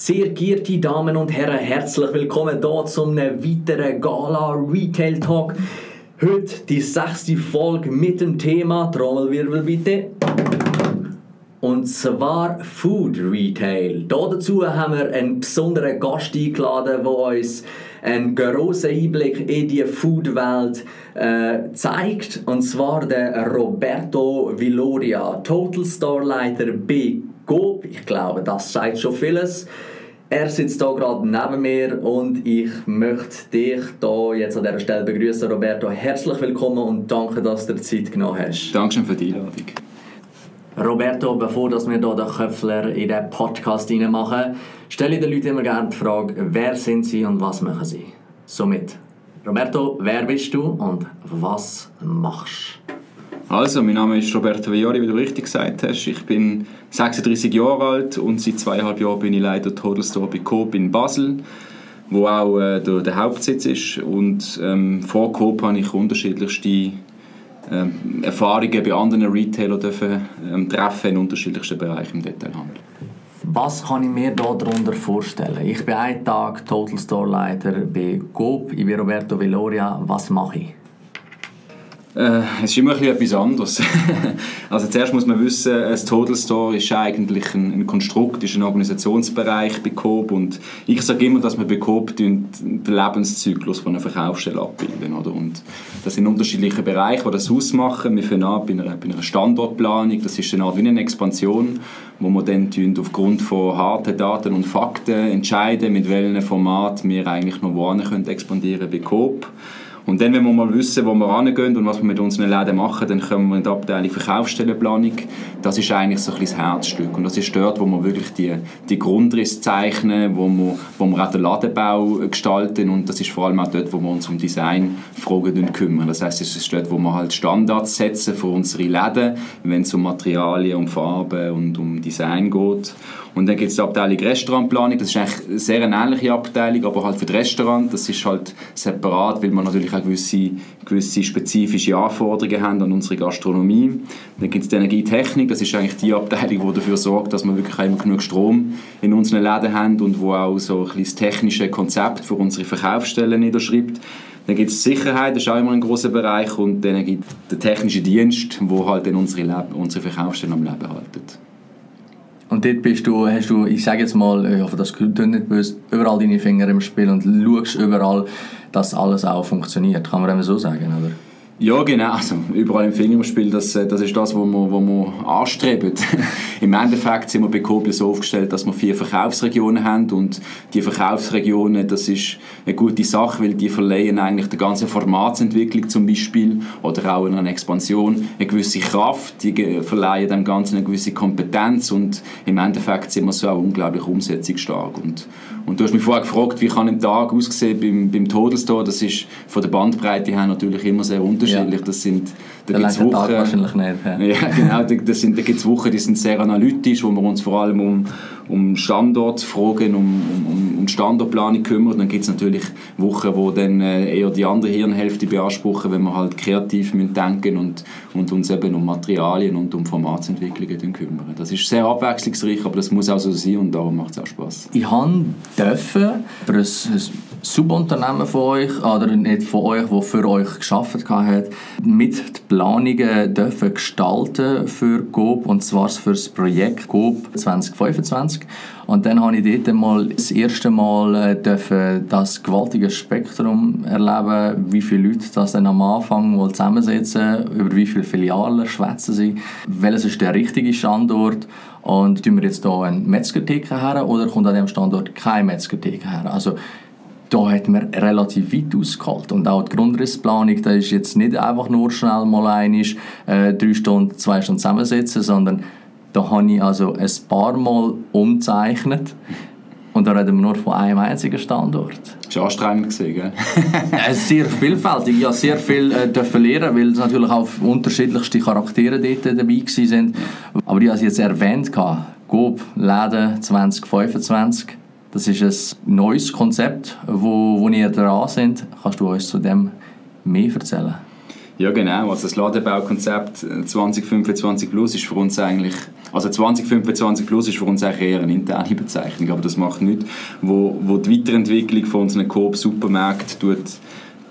Sehr geehrte Damen und Herren, herzlich willkommen hier zum weiteren Gala Retail Talk. Heute die sechste Folge mit dem Thema Trommelwirbel bitte. Und zwar Food Retail. Hier dazu haben wir einen besonderen Gast eingeladen, der uns einen grossen Einblick in die Food-Welt äh, zeigt. Und zwar der Roberto Villoria, Total Store Leiter bei Coop. Ich glaube, das sagt schon vieles. Er sitzt hier gerade neben mir und ich möchte dich hier jetzt an dieser Stelle begrüßen, Roberto. Herzlich willkommen und danke, dass du dir Zeit genommen hast. Dankeschön für die Einladung. Roberto, bevor wir hier den Köpfler in den Podcast machen, stelle ich den Leuten immer gerne die Frage, wer sind sie und was machen sie? Somit, Roberto, wer bist du und was machst du? Also, mein Name ist Roberto Viori, wie du richtig gesagt hast. Ich bin 36 Jahre alt und seit zweieinhalb Jahren bin ich Leiter Total Store bei Coop in Basel, wo auch äh, der, der, Hauptsitz ist. Und ähm, vor Coop habe ich unterschiedlichste ähm, Erfahrungen bei anderen Retailern dürfen, ähm, treffen in unterschiedlichsten Bereichen im Detailhandel. Was kann ich mir darunter vorstellen? Ich bin einen Tag Total Store Leiter bei Coop, ich bin Roberto Villoria. Was mache ich? Äh, es ist immer etwas anderes. also zuerst muss man wissen, ein Total Store ist eigentlich ein, ein Konstrukt, ist ein Organisationsbereich bei Coop und ich sage immer, dass wir bei Coop den Lebenszyklus von einer Verkaufsstelle abbilden. Oder? Und das sind unterschiedliche Bereiche, die das ausmachen. Wir fangen an bei einer, bei einer Standortplanung, das ist eine Art wie eine Expansion, wo wir dann aufgrund von harten Daten und Fakten entscheiden, mit welchem Format wir eigentlich noch wohin expandieren können bei Coop. Und dann, wenn wir mal wissen, wo wir hingehen und was wir mit unseren Läden machen, dann kommen wir in die Abteilung Verkaufsstellenplanung. Das ist eigentlich so ein bisschen das Herzstück. Und das ist dort, wo wir wirklich die, die Grundrisse zeichnen, wo wir, wo wir auch den Ladenbau gestalten. Und das ist vor allem auch dort, wo wir uns um Designfragen kümmern. Das heißt, es ist dort, wo wir halt Standards setzen für unsere Läden, wenn es um Materialien, um Farben und um Design geht. Und dann gibt es die Abteilung Restaurantplanung, das ist eigentlich eine sehr ähnliche Abteilung, aber halt für das Restaurant, das ist halt separat, weil wir natürlich auch gewisse, gewisse spezifische Anforderungen haben an unsere Gastronomie. Dann gibt es die Energietechnik, das ist eigentlich die Abteilung, die dafür sorgt, dass wir wirklich immer genug Strom in unseren Läden haben und wo auch so ein das technische Konzept für unsere Verkaufsstellen niederschreibt. Dann gibt es Sicherheit, das ist auch immer ein großer Bereich und dann gibt es den technischen Dienst, wo halt unsere, unsere Verkaufsstellen am Leben halten. Und dort bist du, hast du, ich sage jetzt mal, ich hoffe, das klingt nicht böse, überall deine Finger im Spiel und schaust überall, dass alles auch funktioniert. Kann man eben so sagen, oder? Ja, genau. Also, überall im Fingerspiel, das, äh, das ist das, was wir, was wir anstreben. Im Endeffekt sind wir bei Koblenz so aufgestellt, dass wir vier Verkaufsregionen haben und die Verkaufsregionen, das ist eine gute Sache, weil die verleihen eigentlich der ganzen Formatsentwicklung zum Beispiel oder auch in einer Expansion eine gewisse Kraft, die verleihen dem Ganzen eine gewisse Kompetenz und im Endeffekt sind wir so auch unglaublich umsetzungsstark. Und, und du hast mich vorher gefragt, wie kann ein Tag aussehen beim, beim Todestor, das ist von der Bandbreite her natürlich immer sehr unterschiedlich unterschiedlich. Ja. Das sind, da gibt es Wochen, wahrscheinlich nicht. Ja, ja genau. Das sind, da gibt es Wochen, die sind sehr analytisch, wo wir uns vor allem um, um Standortfragen, um, um, um Standortplanung kümmern. Dann gibt es natürlich Wochen, wo dann äh, eher die andere Hirnhälfte beanspruchen, wenn wir halt kreativ müssen denken und, und uns eben um Materialien und um Formatsentwicklungen kümmern. Das ist sehr abwechslungsreich, aber das muss auch so sein und darum macht es auch Spaß. Ich habe dürfen für ein Subunternehmen von euch, oder nicht von euch, das für euch geschafft hat, mit die Planungen dürfen gestalten für GOB, und zwar für das Projekt GOB 2025. Und dann habe ich dort mal das erste Mal äh, dürfen das gewaltige Spektrum erleben, wie viele Leute das dann am Anfang mal zusammensetzen, über wie viele Filialen schwätzen sie, welches ist der richtige Standort und tun wir jetzt hier eine Metzgertheke her oder kommt an dem Standort keine Metzgertheke her? Also da hat man relativ weit ausgeholt. Und auch die Grundrissplanung, da ist jetzt nicht einfach nur schnell mal einig, äh, drei Stunden, zwei Stunden zusammensetzen, sondern da habe ich also ein paar Mal umzeichnet. Und da reden wir nur von einem einzigen Standort. Das war anstrengend, gell? sehr vielfältig. Ich durfte sehr viel äh, lernen, weil es natürlich auch unterschiedlichste Charaktere dort dabei waren. Aber ich habe es jetzt erwähnt, GOB, Läden 2025 das ist ein neues Konzept, wo, wo ihr dran sind. Kannst du uns zu dem mehr erzählen? Ja, genau. Also das Ladebaukonzept 2025 Plus ist für uns eigentlich Also 2025 Plus ist für uns eigentlich eher eine interne Bezeichnung, aber das macht nichts, wo, wo die Weiterentwicklung von unseren Coop-Supermärkten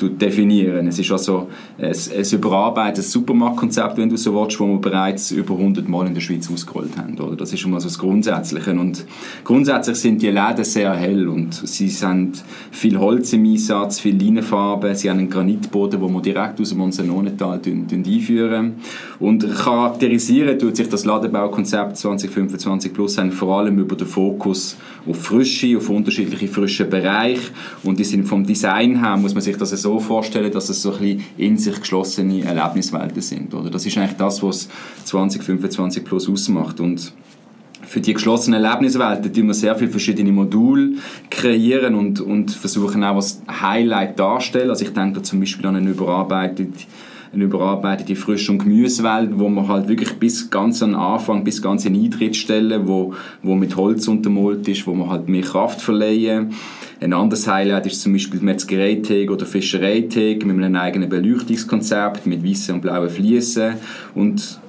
definieren. Es ist also ein, ein überarbeitetes Supermarktkonzept, wenn du so willst, das wir bereits über 100 Mal in der Schweiz ausgerollt haben. Oder? Das ist schon mal so das Grundsätzliche. Und grundsätzlich sind die Läden sehr hell und sie sind viel Holz im Einsatz, viel Leinenfarbe, sie haben einen Granitboden, den wir direkt aus dem Monsenonental einführen. Und charakterisieren tut sich das Ladenbaukonzept 2025 Plus vor allem über den Fokus auf Frische, auf unterschiedliche frische Bereiche und die sind vom Design her, muss man sich das so vorstellen, dass es so ein bisschen in sich geschlossene Erlebniswelten sind. Oder? Das ist eigentlich das, was 2025 Plus ausmacht und für die geschlossenen Erlebniswelten tun wir sehr viele verschiedene Module kreieren und, und versuchen auch als Highlight darstellen. Also ich denke da zum Beispiel an eine überarbeitete eine überarbeitete Frisch- und Gemüsewelt, wo man halt wirklich bis ganz am Anfang, bis ganz in Eintrittsstellen, wo, wo mit Holz untermalt ist, wo man halt mehr Kraft verleihen. Ein anderes Highlight ist zum Beispiel Metzgereitheg oder Fischereitheg mit einem eigenen Beleuchtungskonzept mit weißen und blauen Fliesen und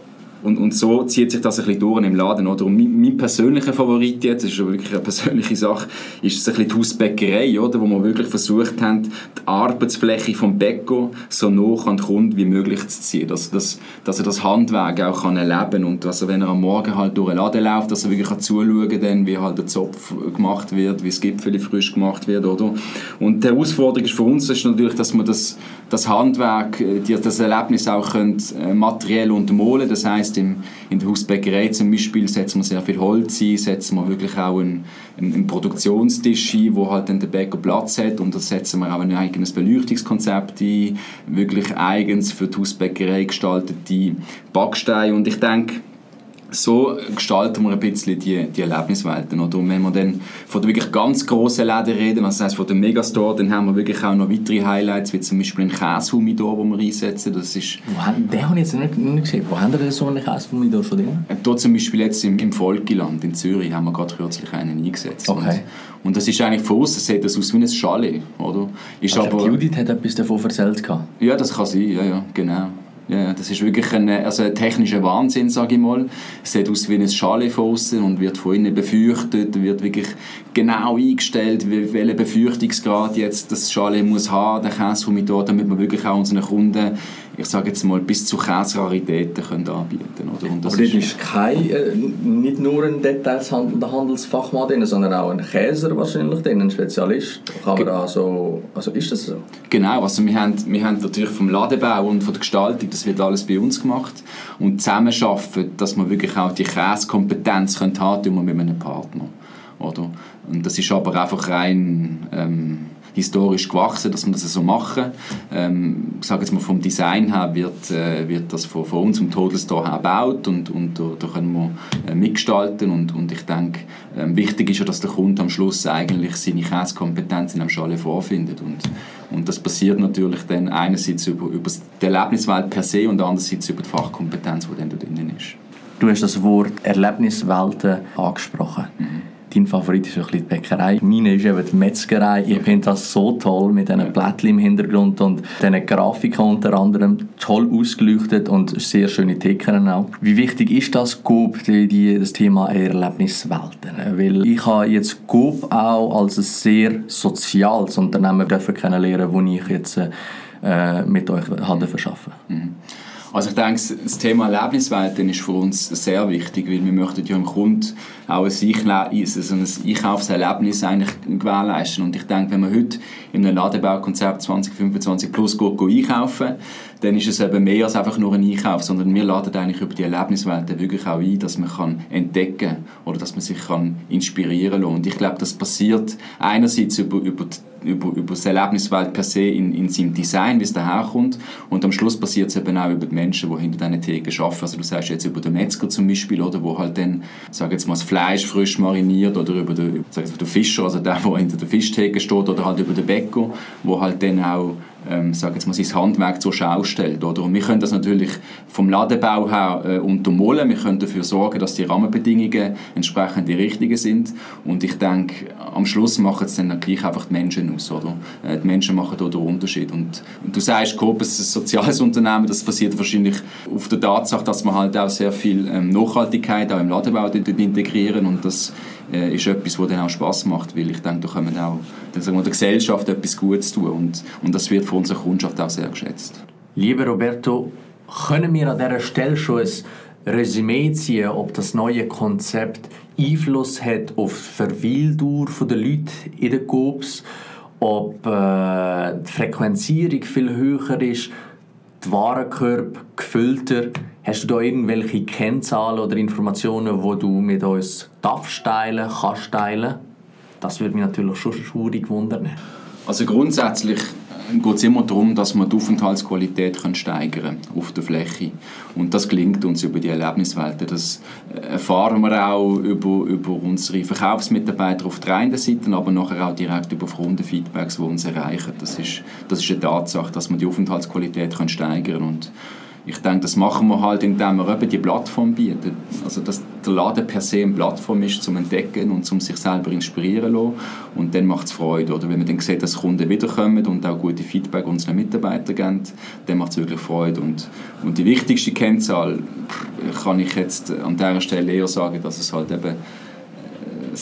und, und so zieht sich das ein bisschen durch im Laden. Oder? Und mein, mein persönlicher Favorit jetzt, das ist wirklich eine persönliche Sache, ist ein bisschen die Hausbäckerei, oder? wo wir wirklich versucht haben, die Arbeitsfläche vom Bäcker so nah an den Kunden wie möglich zu ziehen. Dass, dass, dass er das Handwerk auch kann erleben kann und dass er, wenn er am Morgen halt durch den Laden läuft, dass er wirklich kann zuschauen kann, wie halt der Zopf gemacht wird, wie das Gipfel frisch gemacht wird. Oder? Und die Herausforderung ist für uns ist natürlich, dass wir das, das Handwerk, das Erlebnis auch können, äh, materiell untermalen Das heißt heisst, im, in der Hausbäckerei zum Beispiel setzen wir sehr viel Holz ein, setzen wir wirklich auch einen, einen Produktionstisch ein, wo halt dann der Bäcker Platz hat. Und da setzen wir auch ein eigenes Beleuchtungskonzept ein, wirklich eigens für die Hausbäckerei gestaltete Backsteine. Und ich denke, so gestalten wir ein bisschen die, die Erlebniswelten. Oder? Und wenn wir dann von den wirklich ganz grossen Läden reden, also das heißt von dem Megastore, dann haben wir wirklich auch noch weitere Highlights, wie zum Beispiel einen Käsehumidor, den wir einsetzen. Das ist wo haben, den habe ich jetzt nicht, nicht gesehen. Wo haben wir so einen Käsehumidor schon drin? Hier zum Beispiel jetzt im, im Volkiland in Zürich haben wir gerade kürzlich einen eingesetzt. Okay. Und, und das ist eigentlich von außen sieht das aus wie ein Chalet, oder? Ist also aber, Judith hat etwas davon erzählt. Ja, das kann sein, ja, ja, genau. Ja, das ist wirklich ein, also ein technischer Wahnsinn, sage ich mal. Es sieht aus wie ein Schale von und wird von innen befürchtet, wird wirklich genau eingestellt, welchen Befürchtungsgrad jetzt das Schale muss haben, der Käsehumidor, damit man wirklich auch unseren Kunden ich sage jetzt mal, bis zu Käseraritäten können anbieten oder? Und das Aber das ist, ist kein, äh, nicht nur ein detailshandelnder Handelsfachmann drin, sondern auch ein Käser wahrscheinlich drin, ein Spezialist. Kann man also, also ist das so? Genau, also wir haben, wir haben natürlich vom Ladebau und von der Gestaltung, das wird alles bei uns gemacht und zusammen schaffen, dass man wirklich auch die Käsekompetenz haben können, wir mit einem Partner. Oder? Und das ist aber einfach rein... Ähm, historisch gewachsen, dass wir das so machen. Ähm, ich sage jetzt mal vom Design her wird, äh, wird das von, von uns im Todestor her gebaut und, und da, da können wir äh, mitgestalten und, und ich denke, äh, wichtig ist ja, dass der Kunde am Schluss eigentlich seine Käsekompetenz in einem Schale vorfindet und, und das passiert natürlich dann einerseits über, über die Erlebniswelt per se und andererseits über die Fachkompetenz, die dann dort drin ist. Du hast das Wort Erlebniswelten angesprochen. Mhm dein Favorit ist ein bisschen die Bäckerei. Meine ist eben die Metzgerei. Ich finde das so toll mit diesen Blättchen im Hintergrund und diesen Grafiken unter anderem. Toll ausgeleuchtet und sehr schöne Theken auch. Wie wichtig ist das GOB, die, die, das Thema Erlebniswelten? Weil ich habe jetzt GOB auch als ein sehr soziales Unternehmen kennenlernen, das ich jetzt äh, mit euch habe verschaffen. Mhm. Also ich denke, das Thema Erlebniswelten ist für uns sehr wichtig, weil wir möchten ja dem Kunden auch ein, ein Einkaufserlebnis eigentlich gewährleisten. Und ich denke, wenn man heute in einem Ladebaukonzept 2025 plus geht einkaufen, dann ist es eben mehr als einfach nur ein Einkauf, sondern wir laden eigentlich über die Erlebniswelten wirklich auch ein, dass man kann entdecken oder dass man sich kann inspirieren kann. Und ich glaube, das passiert einerseits über, über die über, über das Erlebniswelt per se in, in seinem Design, wie es daherkommt. Und am Schluss passiert es eben auch über die Menschen, die hinter diesen Theken arbeiten. Also du sagst jetzt über den Metzger zum Beispiel, oder, wo halt dann, sag jetzt mal, das Fleisch frisch mariniert oder über den, sag jetzt mal, den Fischer, also der, der hinter der Fischtheke steht, oder halt über den Bäcker, wo halt dann auch ähm, sage jetzt mal, sein Handwerk zur Schau stellt. Oder? Und wir können das natürlich vom Ladebau her äh, untermalen. Wir können dafür sorgen, dass die Rahmenbedingungen entsprechend die richtigen sind. Und ich denke, am Schluss machen es dann gleich einfach die Menschen aus. Oder? Äh, die Menschen machen da den Unterschied. Und, und du sagst, Coop ist ein soziales Unternehmen. Das basiert wahrscheinlich auf der Tatsache, dass man halt auch sehr viel ähm, Nachhaltigkeit auch im Ladebau integrieren und das äh, ist etwas, was dann auch Spaß macht, weil ich denke, da können wir auch dann sagen wir, der Gesellschaft etwas Gutes tun und, und das wird von unserer Kundschaft auch sehr geschätzt. Lieber Roberto, können wir an dieser Stelle schon ein Resümee ziehen, ob das neue Konzept Einfluss hat auf die Verweildauer der Leute in den Coop, ob äh, die Frequenzierung viel höher ist, die Warenkörbe gefüllter. Hast du da irgendwelche Kennzahlen oder Informationen, die du mit uns darfst teilen, kannst teilen? Das würde mich natürlich schon schwierig wundern. Also grundsätzlich geht es immer darum, dass wir die Aufenthaltsqualität können steigern auf der Fläche. Und das gelingt uns über die Erlebniswelten. Das erfahren wir auch über, über unsere Verkaufsmitarbeiter auf der einen Seite, aber nachher auch direkt über Kundenfeedbacks, die uns erreichen. Das ist, das ist eine Tatsache, dass wir die Aufenthaltsqualität können steigern können ich denke, das machen wir halt, indem wir eben die Plattform bieten. Also, dass der Laden per se eine Plattform ist, zum Entdecken und zum sich selber inspirieren lassen. Und dann macht es Freude. Oder wenn man dann sieht, dass Kunden wiederkommen und auch gute Feedback unseren Mitarbeitern geben, dann macht es wirklich Freude. Und, und die wichtigste Kennzahl kann ich jetzt an dieser Stelle eher sagen, dass es halt eben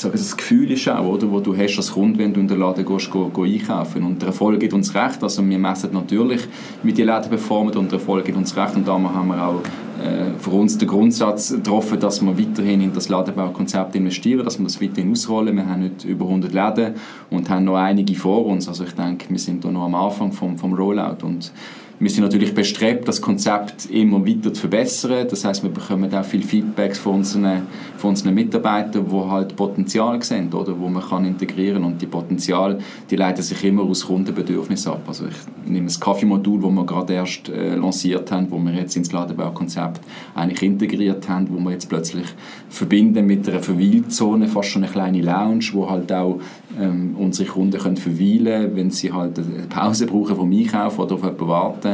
sage, das Gefühl ist auch, oder, wo du hast als Kunde, wenn du in den Laden gehst, go, go einkaufen. Und der Erfolg gibt uns recht. Also wir messen natürlich, wie die Läden performen und der Erfolg gibt uns recht. Und da haben wir auch äh, für uns den Grundsatz getroffen, dass wir weiterhin in das Ladenbaukonzept investieren, dass wir das weiterhin ausrollen. Wir haben heute über 100 Läden und haben noch einige vor uns. Also ich denke, wir sind da noch am Anfang vom, vom Rollout und wir sind natürlich bestrebt, das Konzept immer weiter zu verbessern. Das heißt, wir bekommen auch viel Feedbacks von unseren, von unseren Mitarbeitern, die halt Potenzial sehen, oder, wo man kann integrieren und die Potenzial, die leiten sich immer aus Kundenbedürfnissen ab. Also ich nehme das Kaffeemodul, das wir gerade erst äh, lanciert haben, wo wir jetzt ins Ladenbaukonzept eigentlich integriert haben, wo wir jetzt plötzlich verbinden mit einer Verweilzone, fast schon eine kleine Lounge, wo halt auch ähm, unsere Kunden können verweilen wenn sie halt eine Pause brauchen vom Einkaufen oder auf jemanden warten.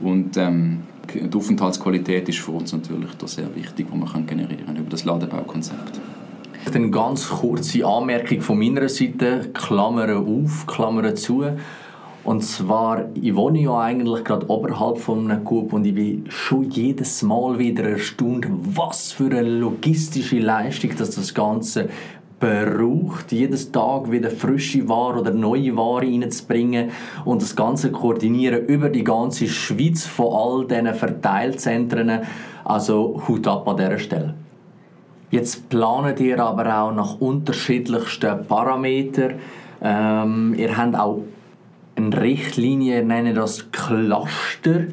Und ähm, die Aufenthaltsqualität ist für uns natürlich da sehr wichtig, die wir generieren können über das Ladebaukonzept. Eine ganz kurze Anmerkung von meiner Seite, Klammern auf, Klammern zu. Und zwar, ich wohne ja eigentlich gerade oberhalb von einem Coop und ich bin schon jedes Mal wieder erstaunt, was für eine logistische Leistung dass das Ganze braucht, jedes Tag wieder frische Ware oder neue Ware reinzubringen und das Ganze koordinieren über die ganze Schweiz von all diesen Verteilzentren. Also Hut ab an dieser Stelle. Jetzt planet ihr aber auch nach unterschiedlichsten Parametern. Ähm, ihr habt auch eine Richtlinie, ihr nennt das Cluster.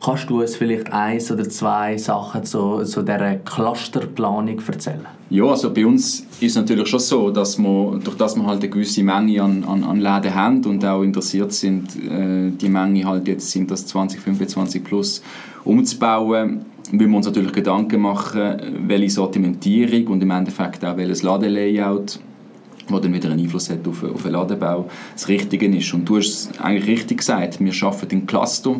Kannst du uns vielleicht eins oder zwei Sachen zu, zu dieser Clusterplanung erzählen? Ja, also bei uns ist es natürlich schon so, dass wir, durch das wir halt eine gewisse Menge an, an, an Läden haben und auch interessiert sind, äh, die Menge halt jetzt sind das 2025 plus umzubauen, müssen wir uns natürlich Gedanken machen, welche Sortimentierung und im Endeffekt auch welches Ladelayout wo dann wieder einen Einfluss hat auf, auf den Ladenbau, das Richtige ist. Und du hast es eigentlich richtig gesagt, wir arbeiten in Cluster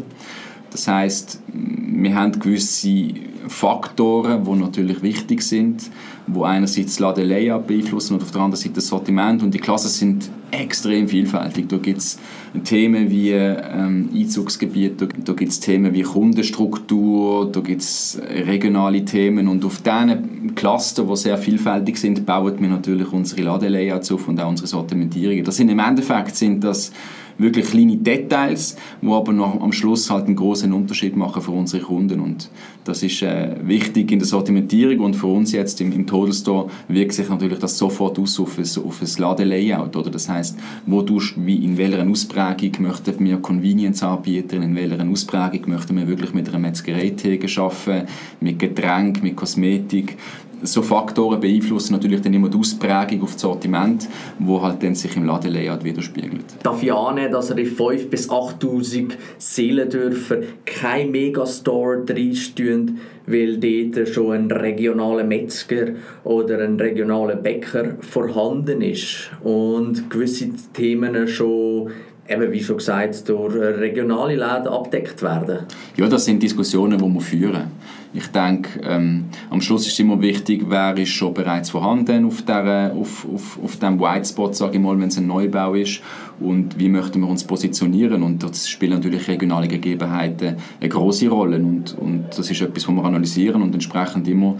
das heißt, wir haben gewisse Faktoren, die natürlich wichtig sind, wo einerseits das Laden-Layout beeinflussen und auf der anderen Seite das Sortiment. Und die Klassen sind extrem vielfältig. Da gibt es Themen wie ähm, Einzugsgebiet, da, da gibt es Themen wie Kundenstruktur, da gibt es regionale Themen. Und auf diesen Cluster, die sehr vielfältig sind, bauen wir natürlich unsere Laden-Layouts auf und auch unsere Sortimentierungen. Das sind im Endeffekt sind das wirklich kleine Details, die aber noch am Schluss halt einen großen Unterschied machen für unsere Kunden. Und das ist äh, wichtig in der Sortimentierung und für uns jetzt im, im Total Store wirkt sich natürlich das sofort aus auf ein, auf ein Ladelayout oder? Das heißt, wo du wie in welcher Ausprägung möchten wir Convenience anbieten, in welcher Ausprägung möchten wir wirklich mit einer Metzgerei-Theke arbeiten, mit Getränk, mit Kosmetik so Faktoren beeinflussen natürlich dann immer die Ausprägung auf das Sortiment, wo halt dann sich im Ladenlayout widerspiegelt. Darf ich annehmen, dass ihr in 5'000 bis 8'000 Seelendörfer kein Megastore reinstehen, weil dort schon ein regionaler Metzger oder ein regionaler Bäcker vorhanden ist und gewisse Themen schon eben wie schon gesagt, durch regionale Läden abdeckt werden? Ja, das sind Diskussionen, die wir führen. Ich denke, ähm, am Schluss ist immer wichtig, wer ist schon bereits vorhanden auf, der, auf, auf, auf dem White Spot, sage ich mal, wenn es ein Neubau ist und wie möchten wir uns positionieren und das spielen natürlich regionale Gegebenheiten eine große Rolle und, und das ist etwas, was wir analysieren und entsprechend immer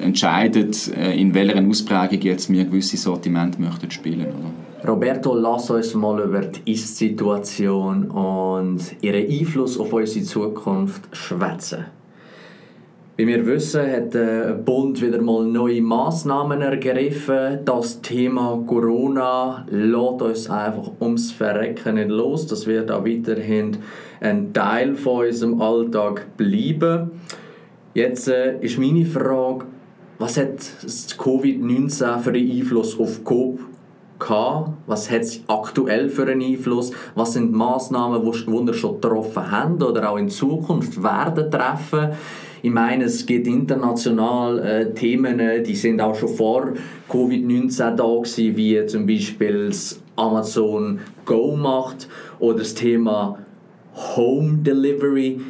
entscheidet, äh, in welcher Ausprägung jetzt wir gewisse Sortimente möchten spielen. Oder? Roberto, lass uns mal über die Ist-Situation und ihren Einfluss auf unsere Zukunft schwätzen. Wie wir wissen, hat der Bund wieder mal neue Massnahmen ergriffen. Das Thema Corona lässt uns einfach ums Verrecken nicht los. Das wird auch weiterhin ein Teil von unserem Alltag bleiben. Jetzt äh, ist meine Frage, was hat Covid-19 für einen Einfluss auf Coop gehabt? Was hat es aktuell für einen Einfluss? Was sind die Massnahmen, die wir schon getroffen haben oder auch in Zukunft werden treffen? Ich meine, es gibt international äh, Themen, äh, die sind auch schon vor Covid-19 da gewesen, wie zum Beispiel das Amazon Go macht oder das Thema Home Delivery.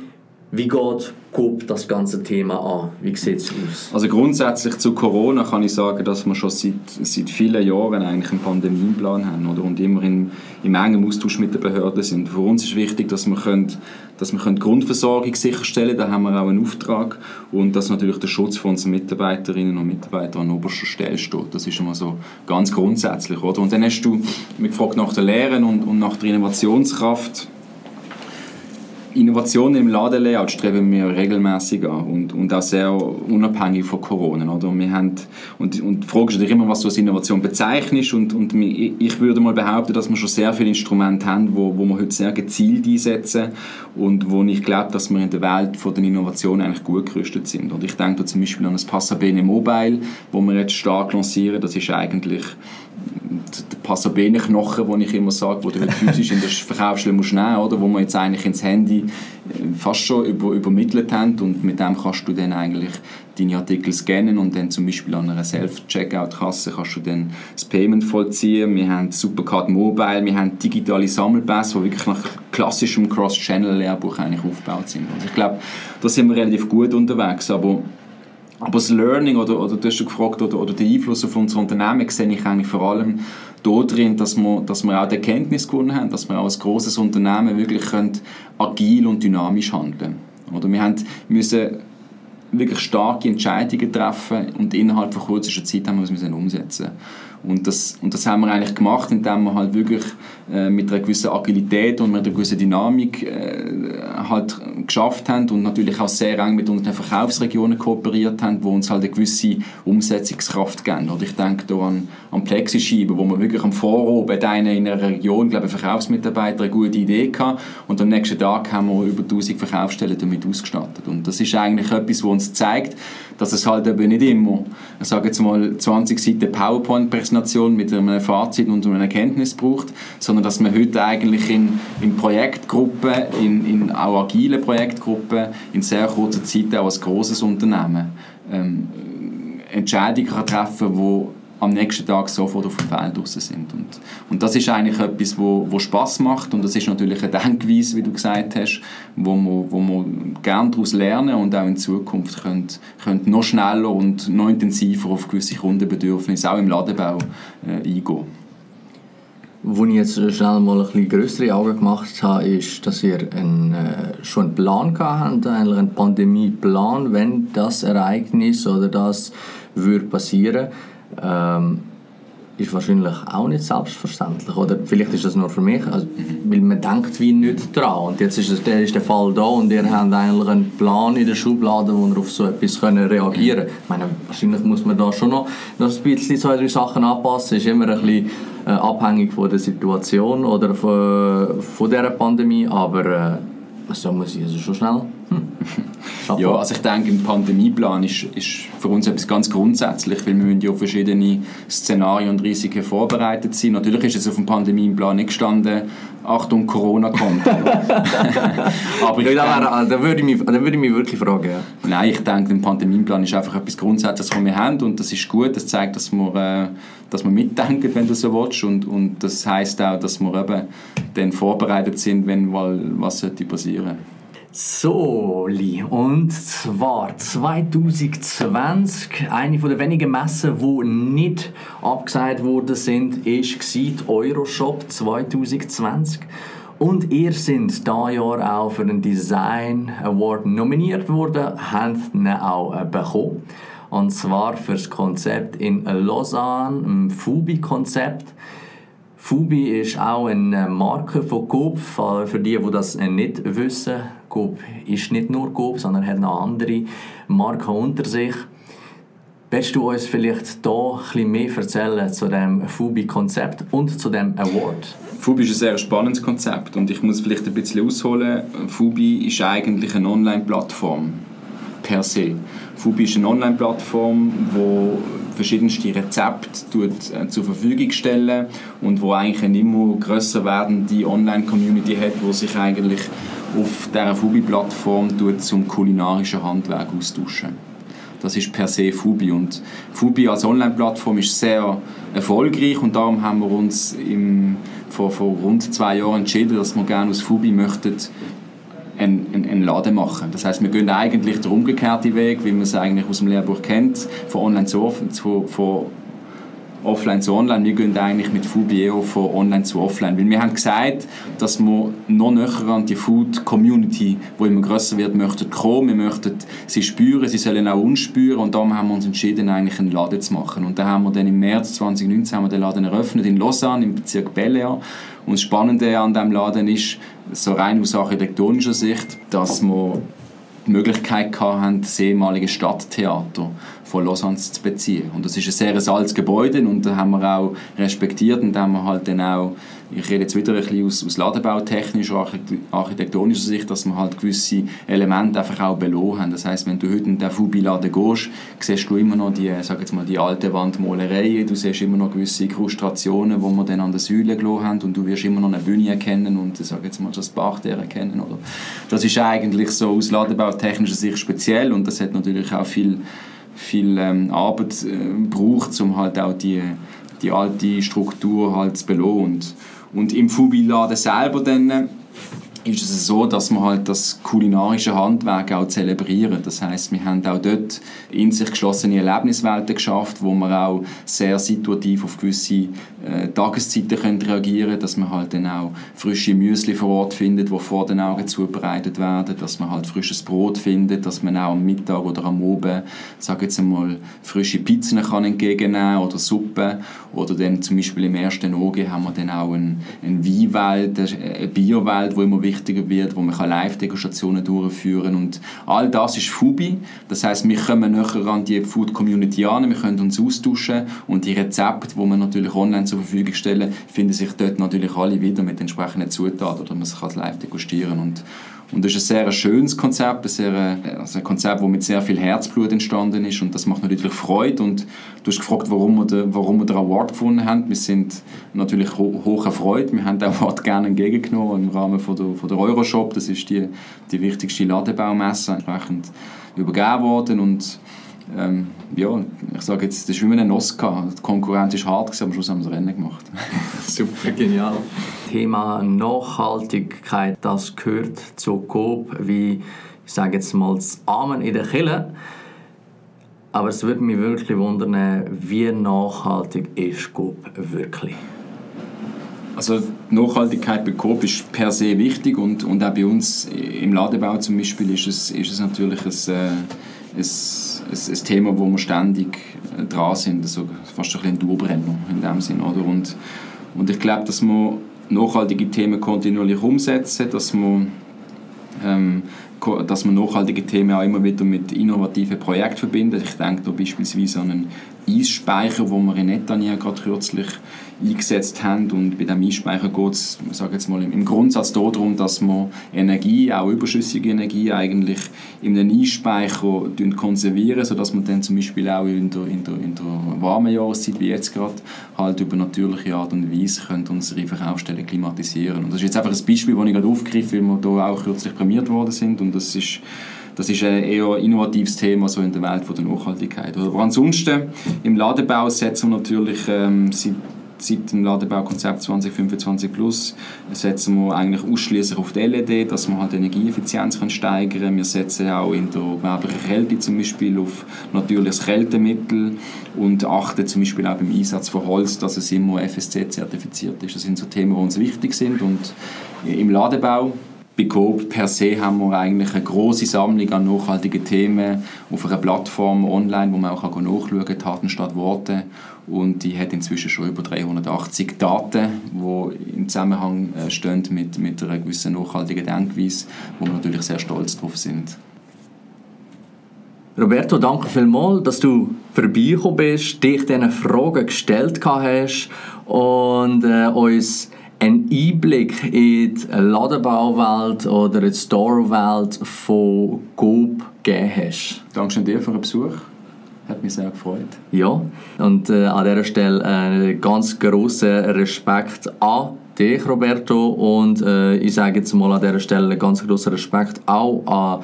Wie geht Coop das ganze Thema an? Wie sieht es aus? Also grundsätzlich zu Corona kann ich sagen, dass wir schon seit, seit vielen Jahren eigentlich einen Pandemieplan haben oder? und immer in, im engen Austausch mit den Behörden sind. Für uns ist wichtig, dass wir, können, dass wir können Grundversorgung sicherstellen können. Da haben wir auch einen Auftrag und dass natürlich der Schutz von unseren Mitarbeiterinnen und Mitarbeitern an oberster Stelle steht. Das ist schon mal so ganz grundsätzlich. Oder? Und dann hast du mich gefragt nach der Lehre und, und nach der Innovationskraft Innovationen im Ladenlayout streben wir regelmäßig an und, und auch sehr unabhängig von Corona. Oder? Wir haben, und, und die Frage ist natürlich immer, was du als Innovation bezeichnest und, und ich würde mal behaupten, dass wir schon sehr viele Instrumente haben, wo, wo wir heute sehr gezielt einsetzen und wo ich glaube, dass wir in der Welt von den Innovationen eigentlich gut gerüstet sind. Und ich denke da zum Beispiel an das Passabene Mobile, wo wir jetzt stark lancieren, das ist eigentlich der Passabene-Knochen, den ich immer sage, wo du physisch in der Verkaufsstelle musst nehmen oder wo wir jetzt eigentlich ins Handy äh, fast schon über, übermittelt haben und mit dem kannst du dann eigentlich deine Artikel scannen und dann zum Beispiel an einer Self-Checkout-Kasse kannst du dann das Payment vollziehen. Wir haben Supercard Mobile, wir haben digitale Sammelpässe, die wirklich nach klassischem Cross-Channel-Lehrbuch eigentlich aufgebaut sind. Und ich glaube, da sind wir relativ gut unterwegs, aber aber das Learning, oder, oder du hast gefragt, oder, oder der Einfluss auf unser Unternehmen sehe ich eigentlich vor allem darin, dass wir, dass wir auch die Erkenntnis gewonnen haben, dass wir als grosses Unternehmen wirklich können agil und dynamisch handeln können. wir haben müssen wirklich starke Entscheidungen treffen und innerhalb von kurzer Zeit haben wir es umsetzen und das, und das haben wir eigentlich gemacht, indem wir halt wirklich äh, mit einer gewissen Agilität und mit einer gewissen Dynamik äh, halt geschafft haben und natürlich auch sehr eng mit unseren Verkaufsregionen kooperiert haben, wo uns halt eine gewisse Umsetzungskraft geben. Oder ich denke da an, an Plexischeiben, wo wir wirklich am Vorabend in einer Region, glaube ich, Verkaufsmitarbeiter eine gute Idee hatten und am nächsten Tag haben wir über 1000 Verkaufsstellen damit ausgestattet. Und das ist eigentlich etwas, was uns zeigt, dass es halt eben nicht immer, ich sage jetzt mal, 20 Seiten PowerPoint-Präsentation mit einem Fazit und einer Erkenntnis braucht, sondern dass man heute eigentlich in, in Projektgruppen, in, in auch agilen Projektgruppen, in sehr kurzer Zeit auch als großes Unternehmen ähm, Entscheidungen treffen kann, am nächsten Tag sofort auf dem Feld draußen sind. Und, und das ist eigentlich etwas, wo, wo Spaß macht und das ist natürlich eine Denkweise, wie du gesagt hast, wo man, wo gerne daraus lernen und auch in Zukunft könnt, könnt noch schneller und noch intensiver auf gewisse Kundenbedürfnisse, auch im Ladebau, äh, eingehen. Wo ich jetzt schnell mal ein bisschen größere Augen gemacht habe, ist, dass ihr einen, äh, schon einen Plan habt, eigentlich einen Pandemieplan, wenn das Ereignis oder das würde passieren würde ähm, ist wahrscheinlich auch nicht selbstverständlich. Oder vielleicht ist das nur für mich, also, weil man denkt wie nicht dran. Und jetzt ist, es, ist der Fall da und ihr habt eigentlich einen Plan in der Schublade, wo ihr auf so etwas können reagieren könnt. Ich meine, wahrscheinlich muss man da schon noch, noch ein bisschen zwei, drei Sachen anpassen. ist immer ein bisschen äh, abhängig von der Situation oder von, von dieser Pandemie, aber äh, so muss ich also schon schnell. Hm. Ja, also ich denke, ein Pandemieplan ist, ist für uns etwas ganz grundsätzlich, weil wir müssen ja auf verschiedene Szenarien und Risiken vorbereitet sein. Natürlich ist es auf dem Pandemieplan nicht gestanden, Achtung, Corona kommt. Aber ich ja, denke, da, würde ich mich, da würde ich mich wirklich fragen. Ja. Nein, ich denke, ein Pandemieplan ist einfach etwas Grundsätzliches, was wir haben und das ist gut. Das zeigt, dass wir, äh, dass wir mitdenken, wenn du so willst und, und das heißt auch, dass wir eben dann vorbereitet sind, wenn mal was passieren sollte. So, Li, und zwar 2020, eine von der wenigen Messen, die nicht abgesagt worden sind, ist die Euroshop 2020. Und ihr sind da Jahr auch für den Design Award nominiert worden, habt ihn auch äh, bekommen. Und zwar für das Konzept in Lausanne, ein Fubi-Konzept. Fubi ist auch eine Marke von Coop, für die, die das nicht wissen. Coop ist nicht nur Coop, sondern hat noch andere Marken unter sich. Willst du uns vielleicht hier ein mehr erzählen zu dem Fubi-Konzept und zu dem Award? Fubi ist ein sehr spannendes Konzept und ich muss vielleicht ein bisschen ausholen. Fubi ist eigentlich eine Online-Plattform per se. Fubi ist eine Online-Plattform, wo verschiedenste Rezepte äh, zur Verfügung stellen und wo eigentlich eine immer grösser werdende Online-Community hat, wo sich eigentlich auf dieser Fubi-Plattform zum kulinarischen Handwerk austauschen. Das ist per se Fubi und Fubi als Online-Plattform ist sehr erfolgreich und darum haben wir uns im, vor, vor rund zwei Jahren entschieden, dass wir gerne aus Fubi möchten einen, einen, Laden machen. Das heißt, wir gehen eigentlich den umgekehrten Weg, wie man es eigentlich aus dem Lehrbuch kennt, von online zu, zu von offline zu online. Wir gehen eigentlich mit Foodbio von online zu offline. Weil wir haben gesagt, dass wir noch näher an die Food-Community, die immer grösser wird, möchten kommen. Wir möchten sie spüren, sie sollen auch uns spüren. Und darum haben wir uns entschieden, eigentlich einen Laden zu machen. Und dann haben wir dann im März 2019 haben wir den Laden eröffnet in Lausanne, im Bezirk Bellea. Und das Spannende an diesem Laden ist, so rein aus architektonischer Sicht, dass wir die Möglichkeit hatten, das ehemalige Stadttheater von Lausanne zu beziehen. Und das ist ein sehr altes Gebäude und da haben wir auch respektiert und haben halt dann auch ich rede jetzt wieder ein bisschen aus, aus ladenbautechnischer, architektonischer Sicht, dass wir halt gewisse Elemente einfach auch belohnt haben. Das heißt, wenn du heute in den Fubi-Laden gehst, siehst du immer noch die, sag jetzt mal, die alte Wandmalereien, du siehst immer noch gewisse Inkrustationen, die wir dann an der Säule gelassen haben und du wirst immer noch eine Bühne erkennen und sag jetzt mal das Bachtier erkennen. Oder? Das ist eigentlich so aus ladenbautechnischer Sicht speziell und das hat natürlich auch viel, viel ähm, Arbeit äh, gebraucht, um halt auch die die alte Struktur halt zu belohnen. Und im Fubi-Laden selber dann ist es so, dass wir halt das kulinarische Handwerk auch zelebrieren. Das heißt, wir haben auch dort in sich geschlossene Erlebniswelten geschafft, wo man auch sehr situativ auf gewisse äh, Tageszeiten können reagieren können, dass man halt dann auch frische Müsli vor Ort findet, wo vor den Augen zubereitet werden, dass man halt frisches Brot findet, dass man auch am Mittag oder am Abend, sage jetzt einmal, frische Pizzen kann entgegennehmen oder Suppe oder dann zum Beispiel im ersten Auge haben wir dann auch eine, eine Weinwelt, eine Bierwelt, wo immer wichtiger wird, wo man Live-Degustationen durchführen kann. Und all das ist Fubi. Das heißt, wir kommen näher an die Food-Community an, wir können uns austauschen und die Rezepte, die wir natürlich online zur Verfügung stellen, finden sich dort natürlich alle wieder mit entsprechenden Zutaten oder man kann es live degustieren. Und, und das ist ein sehr schönes Konzept, ein, sehr, also ein Konzept, das mit sehr viel Herzblut entstanden ist und das macht natürlich Freude. Und du hast gefragt, warum wir, den, warum wir den Award gefunden haben. Wir sind natürlich ho hoch erfreut. Wir haben den Award gerne entgegengenommen im Rahmen von der, von der Euroshop. Das ist die, die wichtigste Ladebaumesse, entsprechend übergeben worden. Und ähm, ja, ich sage jetzt, das ist wie ein Oscar. Die Konkurrenz war hart, aber am Schluss haben wir das Rennen gemacht. Super, genial. Thema Nachhaltigkeit, das gehört zu Coop, wie ich sage jetzt mal das Amen in der Kille. Aber es würde mich wirklich wundern, wie nachhaltig ist Coop wirklich? Also Nachhaltigkeit bei Coop ist per se wichtig und, und auch bei uns im Ladebau zum Beispiel ist es, ist es natürlich ein, äh, ein, ein, Thema, wo wir ständig äh, dran sind, also fast ein bisschen Dauerbrenner in dem Sinn. Oder? Und, und ich glaube, dass wir nachhaltige Themen kontinuierlich umsetzen, dass wir, ähm, dass wir nachhaltige Themen auch immer wieder mit innovativen Projekten verbinden. Ich denke da beispielsweise an einen Eisspeicher, wo wir in Netanya gerade kürzlich eingesetzt haben. Und bei diesem Einspeicher geht es, jetzt mal, im Grundsatz darum, dass man Energie, auch überschüssige Energie, eigentlich in einem Einspeicher konservieren, sodass man dann zum Beispiel auch in der, in der, in der warmen Jahreszeit, wie jetzt gerade, halt über natürliche Art und Weise können unsere Verkaufsstellen klimatisieren. Und das ist jetzt einfach ein Beispiel, das ich gerade aufgreife, weil wir da auch kürzlich prämiert worden sind und das ist das ist ein eher innovatives Thema so in der Welt der Nachhaltigkeit. Aber ansonsten, im Ladebau setzen wir natürlich ähm, seit seit dem Ladebaukonzept 2025 Plus setzen wir eigentlich ausschließlich auf die LED, dass wir halt Energieeffizienz können steigern können. Wir setzen auch in der gewerblichen Kälte zum Beispiel auf natürliches Kältemittel und achten zum Beispiel auch beim Einsatz von Holz, dass es immer FSC-zertifiziert ist. Das sind so Themen, die uns wichtig sind und im Ladebau bei Coop per se haben wir eigentlich eine große Sammlung an nachhaltigen Themen auf einer Plattform online, wo man auch nachschauen kann, Taten statt Worte. Und die hat inzwischen schon über 380 Daten, die im Zusammenhang äh, stehen mit, mit einer gewissen nachhaltigen Denkweise, wo wir natürlich sehr stolz drauf sind. Roberto, danke vielmals, dass du vorbeigekommen bist, dich diesen Fragen gestellt hast und äh, uns einen Einblick in die Ladenbauwelt oder in die Storewelt von Coop gegeben hast. Danke dir für den Besuch. Hat mich sehr gefreut. Ja, und äh, an dieser Stelle einen ganz grossen Respekt an dich, Roberto. Und äh, ich sage jetzt mal an dieser Stelle einen ganz grossen Respekt auch an,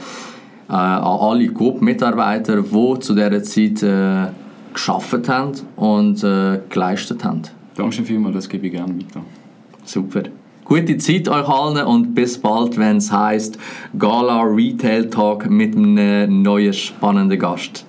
äh, an alle Coop-Mitarbeiter, die zu dieser Zeit äh, geschafft haben und äh, geleistet haben. Danke vielmals, das gebe ich gerne weiter. Super. Gute Zeit euch allen und bis bald, wenn es heißt Gala Retail Talk mit einem neuen spannenden Gast.